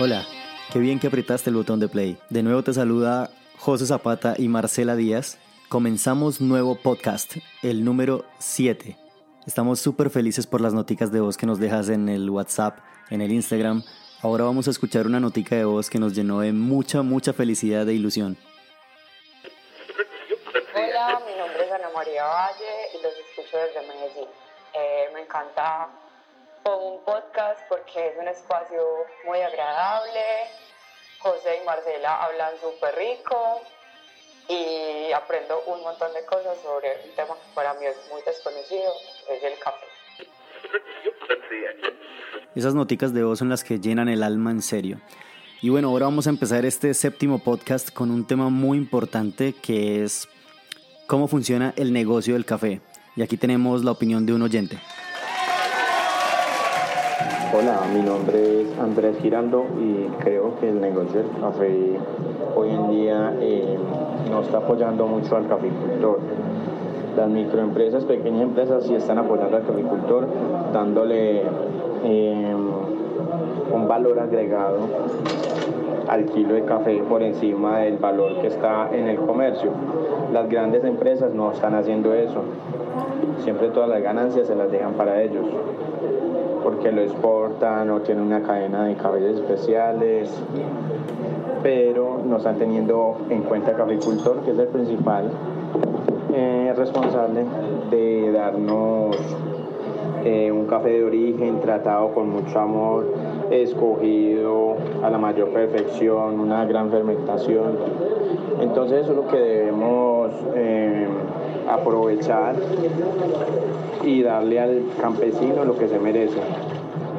Hola, qué bien que apretaste el botón de play. De nuevo te saluda José Zapata y Marcela Díaz. Comenzamos nuevo podcast, el número 7. Estamos súper felices por las noticas de voz que nos dejas en el WhatsApp, en el Instagram. Ahora vamos a escuchar una notica de voz que nos llenó de mucha, mucha felicidad e ilusión. Hola, mi nombre es Ana María Valle y los escucho desde Medellín. Eh, me encanta un podcast porque es un espacio muy agradable. José y Marcela hablan súper rico y aprendo un montón de cosas sobre un tema que para mí es muy desconocido, es el café. Esas noticas de voz son las que llenan el alma en serio. Y bueno, ahora vamos a empezar este séptimo podcast con un tema muy importante que es cómo funciona el negocio del café. Y aquí tenemos la opinión de un oyente. Hola, mi nombre es Andrés Girando y creo que el negocio del café hoy en día eh, no está apoyando mucho al caficultor. Las microempresas, pequeñas empresas sí están apoyando al caficultor, dándole eh, un valor agregado al kilo de café por encima del valor que está en el comercio. Las grandes empresas no están haciendo eso. Siempre todas las ganancias se las dejan para ellos porque lo exportan o tienen una cadena de cabellos especiales, pero no están teniendo en cuenta el caficultor, que es el principal eh, responsable de darnos eh, un café de origen tratado con mucho amor, escogido a la mayor perfección, una gran fermentación. Entonces eso es lo que debemos eh, aprovechar y darle al campesino lo que se merece.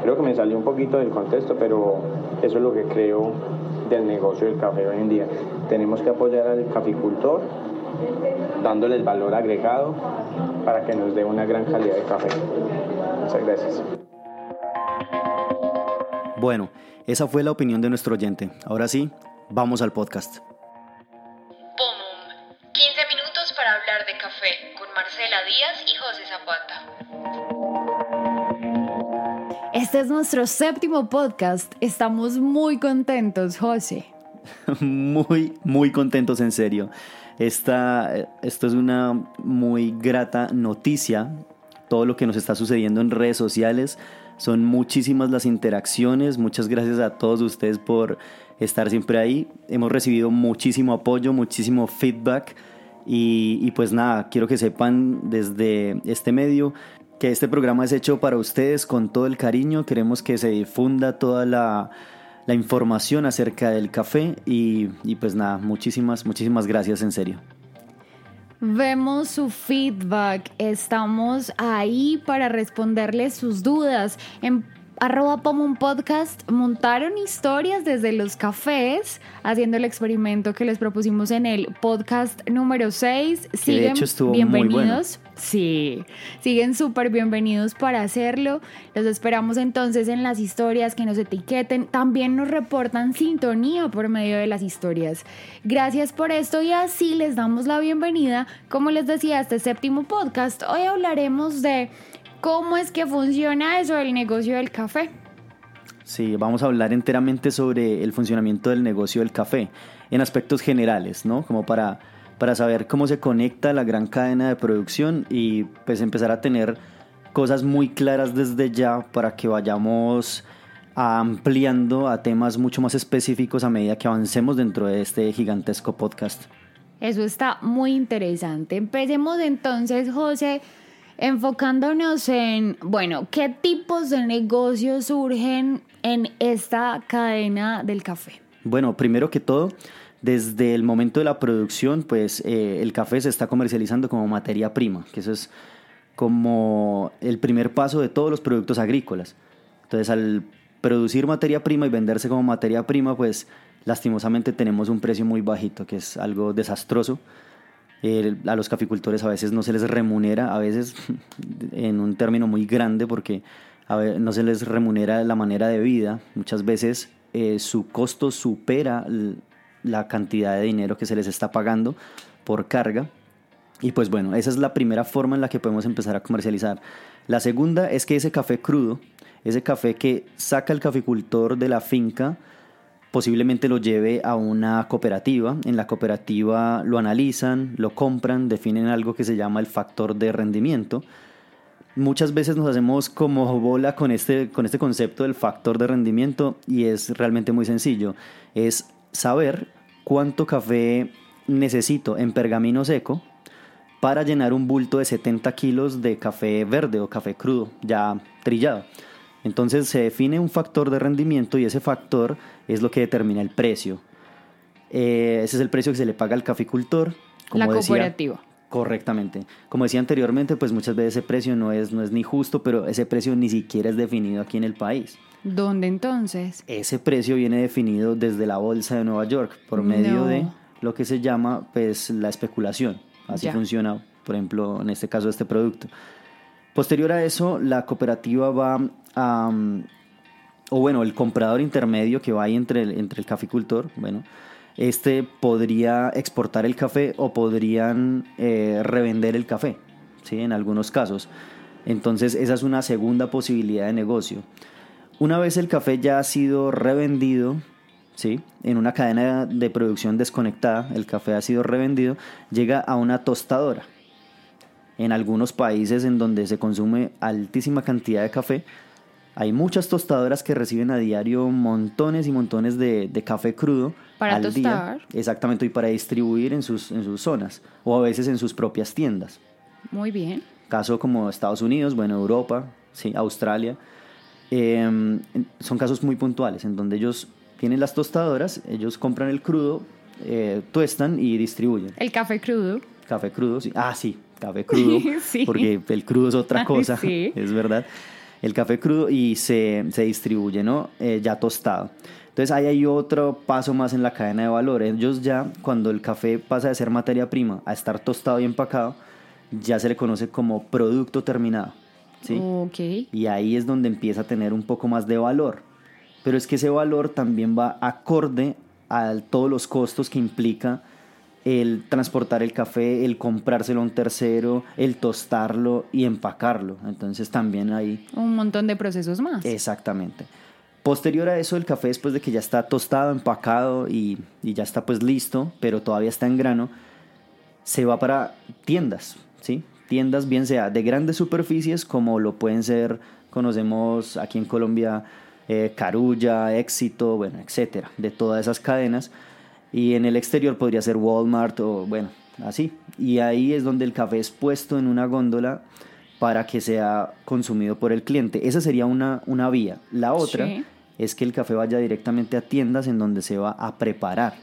Creo que me salió un poquito del contexto, pero eso es lo que creo del negocio del café hoy en día. Tenemos que apoyar al caficultor dándole el valor agregado para que nos dé una gran calidad de café. Muchas gracias. Bueno, esa fue la opinión de nuestro oyente. Ahora sí, vamos al podcast. Café con Marcela Díaz y José Zapata. Este es nuestro séptimo podcast. Estamos muy contentos, José. muy, muy contentos en serio. Esta, esto es una muy grata noticia. Todo lo que nos está sucediendo en redes sociales. Son muchísimas las interacciones. Muchas gracias a todos ustedes por estar siempre ahí. Hemos recibido muchísimo apoyo, muchísimo feedback. Y, pues nada, quiero que sepan desde este medio que este programa es hecho para ustedes con todo el cariño. Queremos que se difunda toda la, información acerca del café y, pues nada, muchísimas, muchísimas gracias en serio. Vemos su feedback, estamos ahí para responderles sus dudas. Arroba un Podcast montaron historias desde los cafés haciendo el experimento que les propusimos en el podcast número 6. Siguen de hecho estuvo bienvenidos. Muy bueno. Sí, siguen súper bienvenidos para hacerlo. Los esperamos entonces en las historias que nos etiqueten. También nos reportan sintonía por medio de las historias. Gracias por esto y así les damos la bienvenida. Como les decía, a este séptimo podcast. Hoy hablaremos de ¿Cómo es que funciona eso del negocio del café? Sí, vamos a hablar enteramente sobre el funcionamiento del negocio del café en aspectos generales, ¿no? Como para, para saber cómo se conecta la gran cadena de producción y pues empezar a tener cosas muy claras desde ya para que vayamos ampliando a temas mucho más específicos a medida que avancemos dentro de este gigantesco podcast. Eso está muy interesante. Empecemos entonces, José, enfocándonos en, bueno, ¿qué tipos de negocios surgen en esta cadena del café? Bueno, primero que todo, desde el momento de la producción, pues eh, el café se está comercializando como materia prima, que eso es como el primer paso de todos los productos agrícolas. Entonces, al producir materia prima y venderse como materia prima, pues lastimosamente tenemos un precio muy bajito, que es algo desastroso a los caficultores a veces no se les remunera, a veces en un término muy grande porque no se les remunera la manera de vida. Muchas veces eh, su costo supera la cantidad de dinero que se les está pagando por carga. Y pues bueno, esa es la primera forma en la que podemos empezar a comercializar. La segunda es que ese café crudo, ese café que saca el caficultor de la finca, posiblemente lo lleve a una cooperativa. En la cooperativa lo analizan, lo compran, definen algo que se llama el factor de rendimiento. Muchas veces nos hacemos como bola con este, con este concepto del factor de rendimiento y es realmente muy sencillo. Es saber cuánto café necesito en pergamino seco para llenar un bulto de 70 kilos de café verde o café crudo, ya trillado. Entonces se define un factor de rendimiento y ese factor es lo que determina el precio. Eh, ese es el precio que se le paga al caficultor. Como la cooperativa. correctamente. Como decía anteriormente, pues muchas veces ese precio no es, no es ni justo, pero ese precio ni siquiera es definido aquí en el país. ¿Dónde entonces? Ese precio viene definido desde la bolsa de Nueva York por medio de lo que se llama pues la especulación. Así funciona, por ejemplo, en este caso este producto. Posterior a eso, la cooperativa va a, o bueno, el comprador intermedio que va ahí entre el, entre el caficultor, bueno, este podría exportar el café o podrían eh, revender el café, ¿sí? En algunos casos. Entonces, esa es una segunda posibilidad de negocio. Una vez el café ya ha sido revendido, ¿sí? En una cadena de producción desconectada, el café ha sido revendido, llega a una tostadora en algunos países en donde se consume altísima cantidad de café, hay muchas tostadoras que reciben a diario montones y montones de, café crudo. Para al tostar. Día, exactamente, y para distribuir en sus, en sus zonas o a veces en sus propias tiendas. Muy bien. Caso como Estados Unidos, bueno, Europa, sí, Australia. Em, son casos muy puntuales en donde ellos tienen las tostadoras, ellos compran el crudo, eh, tuestan y distribuyen. El café crudo. Café crudo, sí. Ah, sí, café crudo, porque el crudo es otra cosa, es verdad. El café crudo y se, se distribuye, ¿no? Eh, ya tostado. Entonces ahí hay otro paso más en la cadena de valor. Ellos ya, cuando el café pasa de ser materia prima a estar tostado y empacado, ya se le conoce como producto terminado. ¿sí? Y ahí es donde empieza a tener un poco más de valor. Pero es que ese valor también va acorde a todos los costos que implica el transportar el café, el comprárselo a un tercero, el tostarlo y empacarlo. Entonces también hay... Un montón de procesos más. Exactamente. Posterior a eso, el café después de que ya está tostado, empacado y, ya está pues listo, pero todavía está en grano, se va para tiendas, ¿sí? Tiendas bien sea de grandes superficies como lo pueden ser, conocemos aquí en Colombia, eh, Carulla, Éxito, bueno, etcétera, de todas esas cadenas y en el exterior podría ser Walmart o bueno, así. Y ahí es donde el café es puesto en una góndola para que sea consumido por el cliente. Esa sería una, una vía. La otra es que el café vaya directamente a tiendas en donde se va a preparar.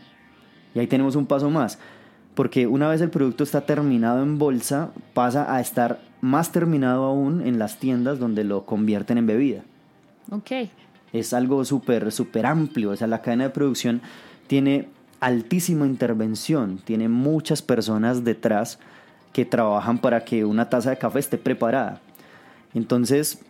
Y ahí tenemos un paso más. Porque una vez el producto está terminado en bolsa, pasa a estar más terminado aún en las tiendas donde lo convierten en bebida. Ok. Es algo súper, súper amplio. O sea, la cadena de producción tiene altísima intervención, tiene muchas personas detrás que trabajan para que una taza de café esté preparada. Entonces,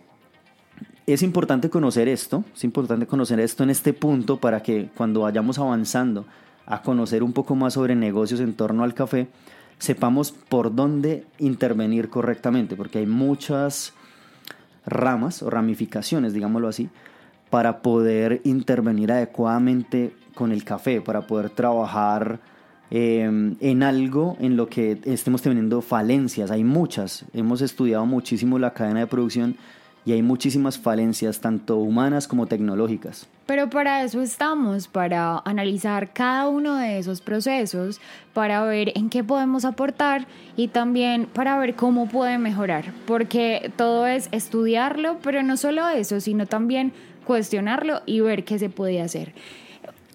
es importante conocer esto, es importante conocer esto en este punto para que cuando vayamos avanzando a conocer un poco más sobre negocios en torno al café, sepamos por dónde intervenir correctamente, porque hay muchas ramas o ramificaciones, digámoslo así, para poder intervenir adecuadamente con el café, para poder trabajar em, en algo en lo que estemos teniendo falencias. Hay muchas, hemos estudiado muchísimo la cadena de producción y hay muchísimas falencias, tanto humanas como tecnológicas. Pero para eso estamos, para analizar cada uno de esos procesos, para ver en qué podemos aportar y también para ver cómo puede mejorar, porque todo es estudiarlo, pero no solo eso, sino también cuestionarlo y ver qué se puede hacer.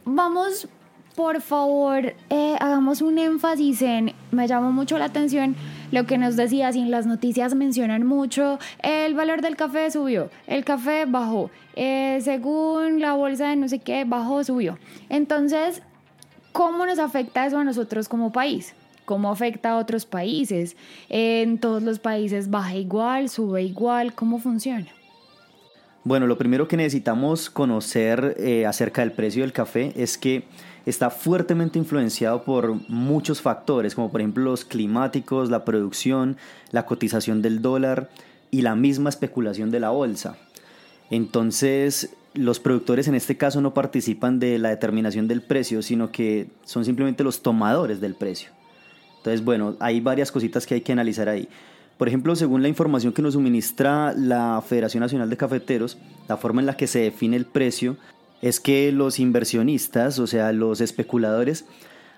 Vamos, por favor, eh, hagamos un énfasis en, me llamó mucho la atención lo que nos decías y en las noticias mencionan mucho, el valor del café subió, el café bajó, eh, según la bolsa de no sé qué, bajó, subió. Entonces, ¿cómo nos afecta eso a nosotros como país? ¿Cómo afecta a otros países? ¿En todos los países baja igual, sube igual? ¿Cómo funciona? Bueno, lo primero que necesitamos conocer eh, acerca del precio del café es que está fuertemente influenciado por muchos factores, como por ejemplo los climáticos, la producción, la cotización del dólar y la misma especulación de la bolsa. Entonces, los productores en este caso no participan de la determinación del precio, sino que son simplemente los tomadores del precio. Entonces, bueno, hay varias cositas que hay que analizar ahí. Por ejemplo, según la información que nos suministra la Federación Nacional de Cafeteros, la forma en la que se define el precio es que los inversionistas, o sea, los especuladores,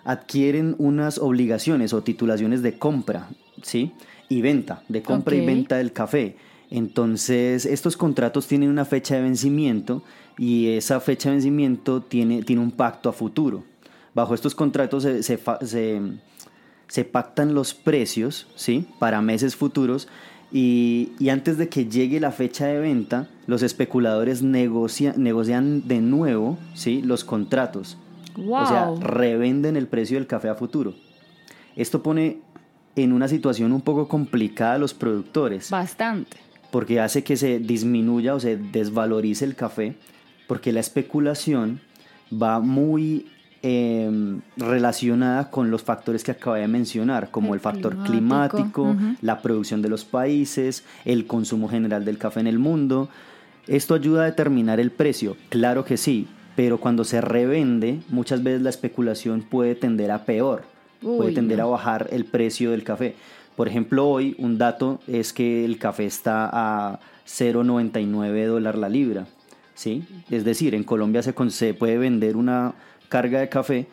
adquieren unas obligaciones o titulaciones de compra, ¿sí? Y venta, de compra y venta del café. Entonces, estos contratos tienen una fecha de vencimiento y esa fecha de vencimiento tiene, tiene un pacto a futuro. Bajo estos contratos se, se, pactan los precios ¿sí? para meses futuros y, antes de que llegue la fecha de venta, los especuladores negocian de nuevo ¿sí? los contratos. O sea, revenden el precio del café a futuro. Esto pone en una situación un poco complicada a los productores. Bastante porque hace que se disminuya o se desvalorice el café, porque la especulación va muy em, relacionada con los factores que acabé de mencionar, como el, factor climático, la producción de los países, el consumo general del café en el mundo. Esto ayuda a determinar el precio, claro que sí, pero cuando se revende, muchas veces la especulación puede tender a peor, puede tender a bajar el precio del café. Por ejemplo, hoy un dato es que el café está a 0,99 dólares la libra. ¿sí? Es decir, en Colombia se, se puede vender una carga de café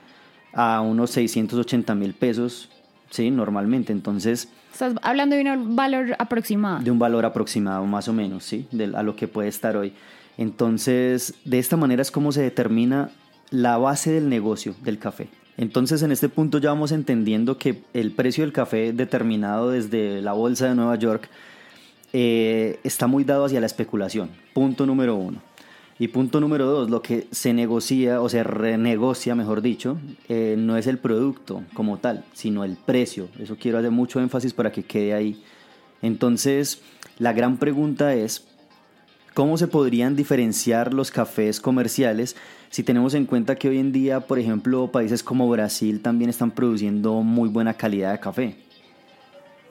a unos 680 mil pesos, ¿sí? Normalmente. Entonces... Estás hablando de un valor aproximado. De un valor aproximado, más o menos, ¿sí? De, a lo que puede estar hoy. Entonces, de esta manera es como se determina la base del negocio del café. Entonces en este punto ya vamos entendiendo que el precio del café determinado desde la bolsa de Nueva York eh, está muy dado hacia la especulación. Punto número uno. Y punto número dos, lo que se negocia o se renegocia, mejor dicho, eh, no es el producto como tal, sino el precio. Eso quiero hacer mucho énfasis para que quede ahí. Entonces, la gran pregunta es, ¿cómo se podrían diferenciar los cafés comerciales si tenemos en cuenta que hoy en día, por ejemplo, países como Brasil también están produciendo muy buena calidad de café.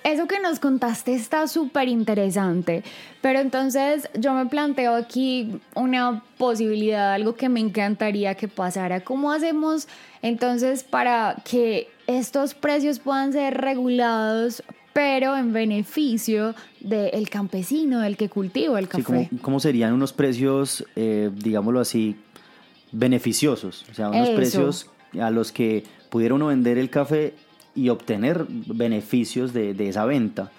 Eso que nos contaste está súper interesante, pero entonces yo me planteo aquí una posibilidad, algo que me encantaría que pasara. ¿Cómo hacemos entonces para que estos precios puedan ser regulados, pero en beneficio del campesino, del que cultiva el café? Sí, ¿cómo, serían unos precios, eh, digámoslo así, beneficiosos, o sea, unos precios a los que pudiera uno vender el café y obtener beneficios de, esa venta.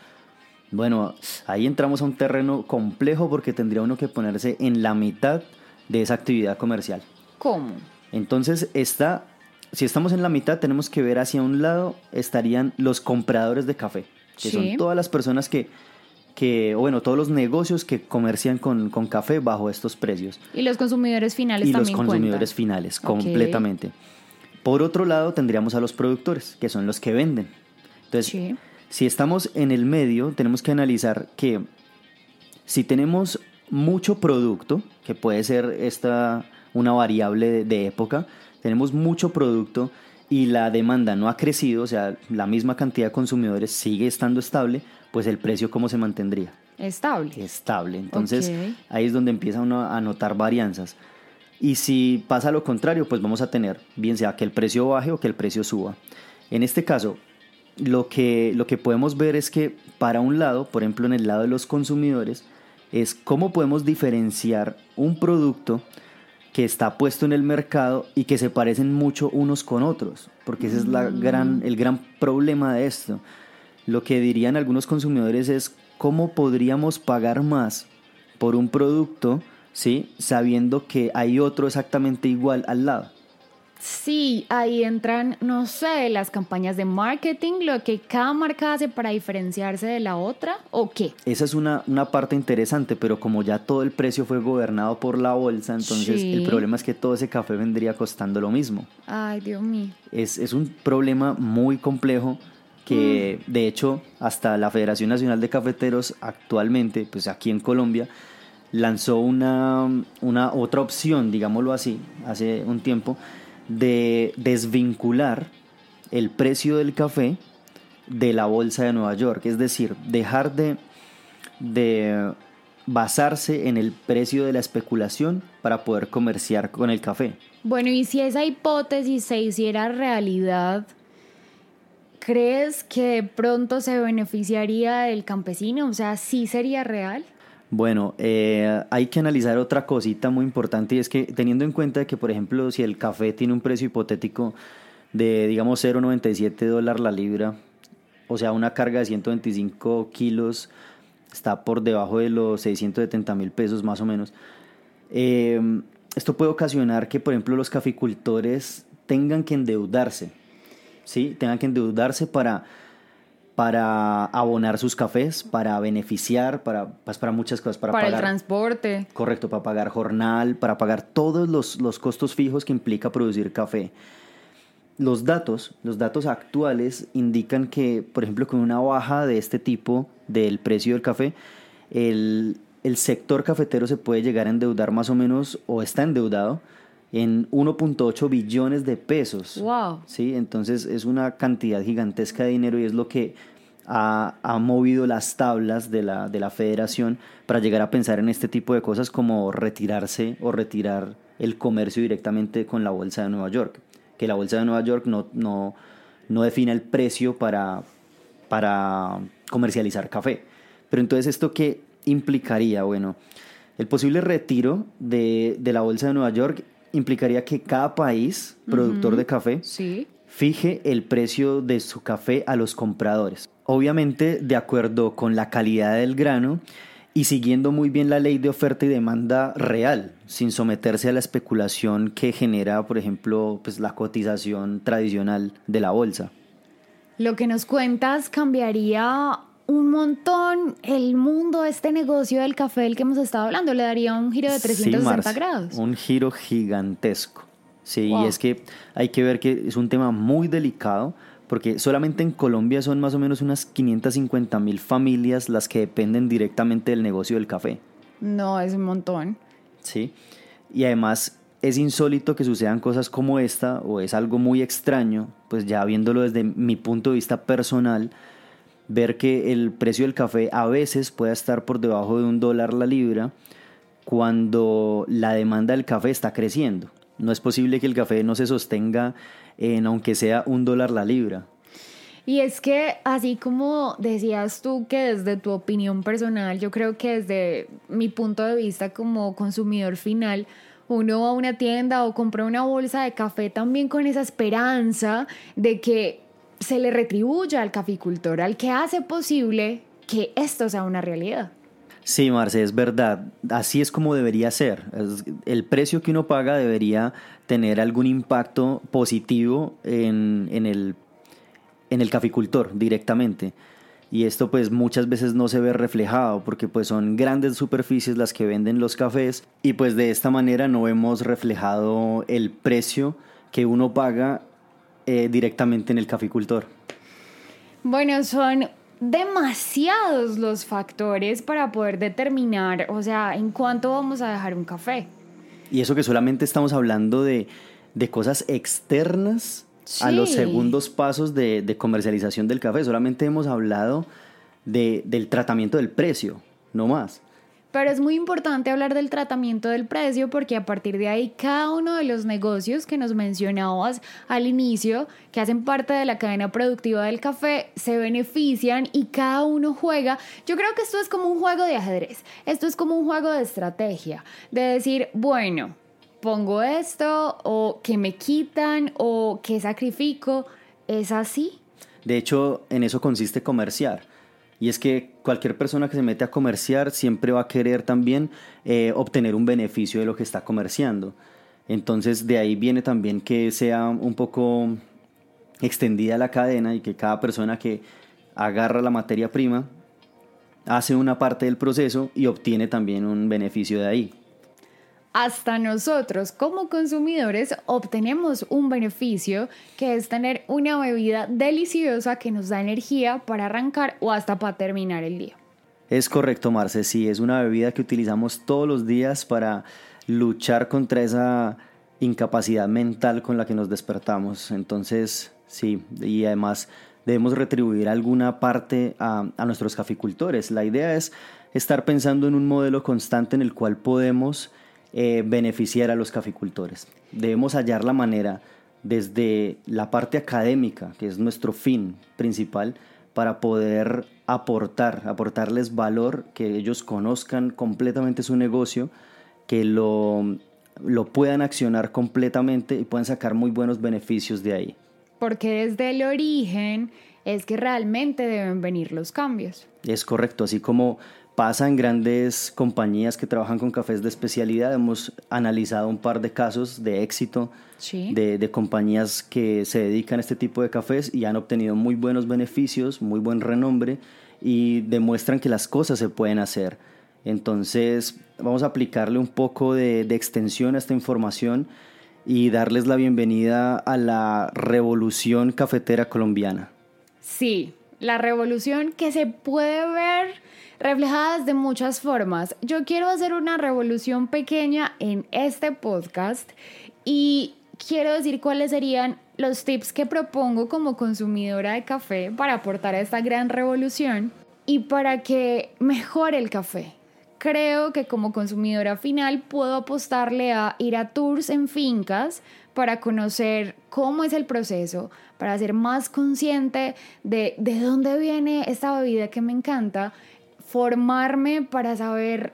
Bueno, ahí entramos a un terreno complejo porque tendría uno que ponerse en la mitad de esa actividad comercial. ¿Cómo? Entonces, está, si estamos en la mitad, tenemos que ver hacia un lado estarían los compradores de café, que son todas las personas que que, bueno, todos los negocios que comercian con, café bajo estos precios. Y los consumidores finales y los consumidores finales, completamente. Por otro lado, tendríamos a los productores, que son los que venden. Entonces, si estamos en el medio, tenemos que analizar que si tenemos mucho producto, que puede ser esta una variable de época, tenemos mucho producto y la demanda no ha crecido, o sea, la misma cantidad de consumidores sigue estando estable, pues el precio cómo se mantendría. Estable. Estable. Entonces ahí es donde empieza uno a notar varianzas. Y si pasa lo contrario, pues vamos a tener, bien sea que el precio baje o que el precio suba. En este caso, lo que, lo que podemos ver es que para un lado, por ejemplo en el lado de los consumidores, es cómo podemos diferenciar un producto que está puesto en el mercado y que se parecen mucho unos con otros, porque ese es la mm. gran, el gran problema de esto. Lo que dirían algunos consumidores es cómo podríamos pagar más por un producto, ¿sí? sabiendo que hay otro exactamente igual al lado. Sí, ahí entran, no sé, las campañas de marketing, lo que cada marca hace para diferenciarse de la otra, ¿o qué? Esa es una, una parte interesante, pero como ya todo el precio fue gobernado por la bolsa, entonces el problema es que todo ese café vendría costando lo mismo. Ay, Dios mío. Es, es un problema muy complejo que mm. de hecho hasta la Federación Nacional de Cafeteros actualmente, pues aquí en Colombia, lanzó una, una otra opción, digámoslo así, hace un tiempo, de desvincular el precio del café de la bolsa de Nueva York, es decir, dejar de, de basarse en el precio de la especulación para poder comerciar con el café. Bueno, y si esa hipótesis se hiciera realidad, ¿crees que pronto se beneficiaría el campesino? O sea, ¿sí sería real? Bueno, eh, hay que analizar otra cosita muy importante y es que teniendo en cuenta que, por ejemplo, si el café tiene un precio hipotético de, digamos, 0,97 dólares la libra, o sea, una carga de 125 kilos está por debajo de los 670 mil pesos más o menos. Eh, esto puede ocasionar que, por ejemplo, los caficultores tengan que endeudarse, ¿sí? Tengan que endeudarse para para abonar sus cafés, para beneficiar, para, pues, para muchas cosas. Para, el transporte. Correcto, para pagar jornal, para pagar todos los, los costos fijos que implica producir café. Los datos, los datos actuales indican que, por ejemplo, con una baja de este tipo del precio del café, el, el sector cafetero se puede llegar a endeudar más o menos, o está endeudado, en 1.8 billones de pesos. Wow. Sí, entonces es una cantidad gigantesca de dinero y es lo que ha, movido las tablas de la, de la federación para llegar a pensar en este tipo de cosas como retirarse o retirar el comercio directamente con la Bolsa de Nueva York. Que la Bolsa de Nueva York no, no, no define el precio para, para comercializar café. Pero entonces, ¿esto qué implicaría? Bueno, el posible retiro de, de la Bolsa de Nueva York implicaría que cada país productor de café sí. fije el precio de su café a los compradores. Obviamente de acuerdo con la calidad del grano y siguiendo muy bien la ley de oferta y demanda real, sin someterse a la especulación que genera, por ejemplo, pues la cotización tradicional de la bolsa. Lo que nos cuentas cambiaría un montón el mundo, este negocio del café del que hemos estado hablando, le daría un giro de 360 grados. Un giro gigantesco. Sí, y es que hay que ver que es un tema muy delicado porque solamente en Colombia son más o menos unas 550 mil familias las que dependen directamente del negocio del café. No, es un montón. Sí, y además es insólito que sucedan cosas como esta o es algo muy extraño, pues ya viéndolo desde mi punto de vista personal, ver que el precio del café a veces puede estar por debajo de un dólar la libra cuando la demanda del café está creciendo. No es posible que el café no se sostenga en aunque sea un dólar la libra. Y es que así como decías tú que desde tu opinión personal, yo creo que desde mi punto de vista como consumidor final, uno va a una tienda o compra una bolsa de café también con esa esperanza de que se le retribuya al caficultor, al que hace posible que esto sea una realidad. Sí, Marce, es verdad. Así es como debería ser. El precio que uno paga debería tener algún impacto positivo en, el, en el caficultor directamente. Y esto pues muchas veces no se ve reflejado porque pues son grandes superficies las que venden los cafés y pues de esta manera no vemos reflejado el precio que uno paga eh, directamente en el caficultor? Bueno, son demasiados los factores para poder determinar, o sea, en cuánto vamos a dejar un café. Y eso que solamente estamos hablando de, cosas externas a los segundos pasos de, comercialización del café. Solamente hemos hablado del tratamiento del precio, no más. Pero es muy importante hablar del tratamiento del precio porque a partir de ahí cada uno de los negocios que nos mencionabas al inicio, que hacen parte de la cadena productiva del café, se benefician y cada uno juega. Yo creo que esto es como un juego de ajedrez, esto es como un juego de estrategia, de decir, bueno, pongo esto o que me quitan o que sacrifico, ¿es así? De hecho, en eso consiste comerciar y es que cualquier persona que se mete a comerciar siempre va a querer también eh, obtener un beneficio de lo que está comerciando. Entonces de ahí viene también que sea un poco extendida la cadena y que cada persona que agarra la materia prima hace una parte del proceso y obtiene también un beneficio de ahí hasta nosotros como consumidores obtenemos un beneficio que es tener una bebida deliciosa que nos da energía para arrancar o hasta para terminar el día. Es correcto, Marce, sí, es una bebida que utilizamos todos los días para luchar contra esa incapacidad mental con la que nos despertamos. Entonces, sí, y además debemos retribuir alguna parte a, a nuestros caficultores. La idea es estar pensando en un modelo constante en el cual podemos eh, beneficiar a los caficultores. Debemos hallar la manera desde la parte académica, que es nuestro fin principal, para poder aportar, aportarles valor, que ellos conozcan completamente su negocio, que lo, lo puedan accionar completamente y puedan sacar muy buenos beneficios de ahí. Porque desde el origen es que realmente deben venir los cambios. Es correcto, así como pasa en grandes compañías que trabajan con cafés de especialidad. Hemos analizado un par de casos de éxito de, de, compañías que se dedican a este tipo de cafés y han obtenido muy buenos beneficios, muy buen renombre y demuestran que las cosas se pueden hacer. Entonces vamos a aplicarle un poco de, de extensión a esta información y darles la bienvenida a la revolución cafetera colombiana. Sí, la revolución que se puede ver reflejadas de muchas formas. Yo quiero hacer una revolución pequeña en este podcast y quiero decir cuáles serían los tips que propongo como consumidora de café para aportar a esta gran revolución y para que mejore el café. Creo que como consumidora final puedo apostarle a ir a tours en fincas para conocer cómo es el proceso, para ser más consciente de, de dónde viene esta bebida que me encanta formarme para saber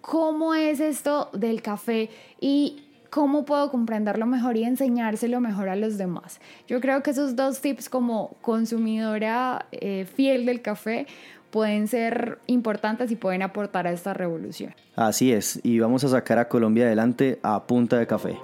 cómo es esto del café y cómo puedo comprenderlo mejor y enseñárselo mejor a los demás. Yo creo que esos dos tips como consumidora eh, fiel del café pueden ser importantes y pueden aportar a esta revolución. Así es, y vamos a sacar a Colombia adelante a punta de café.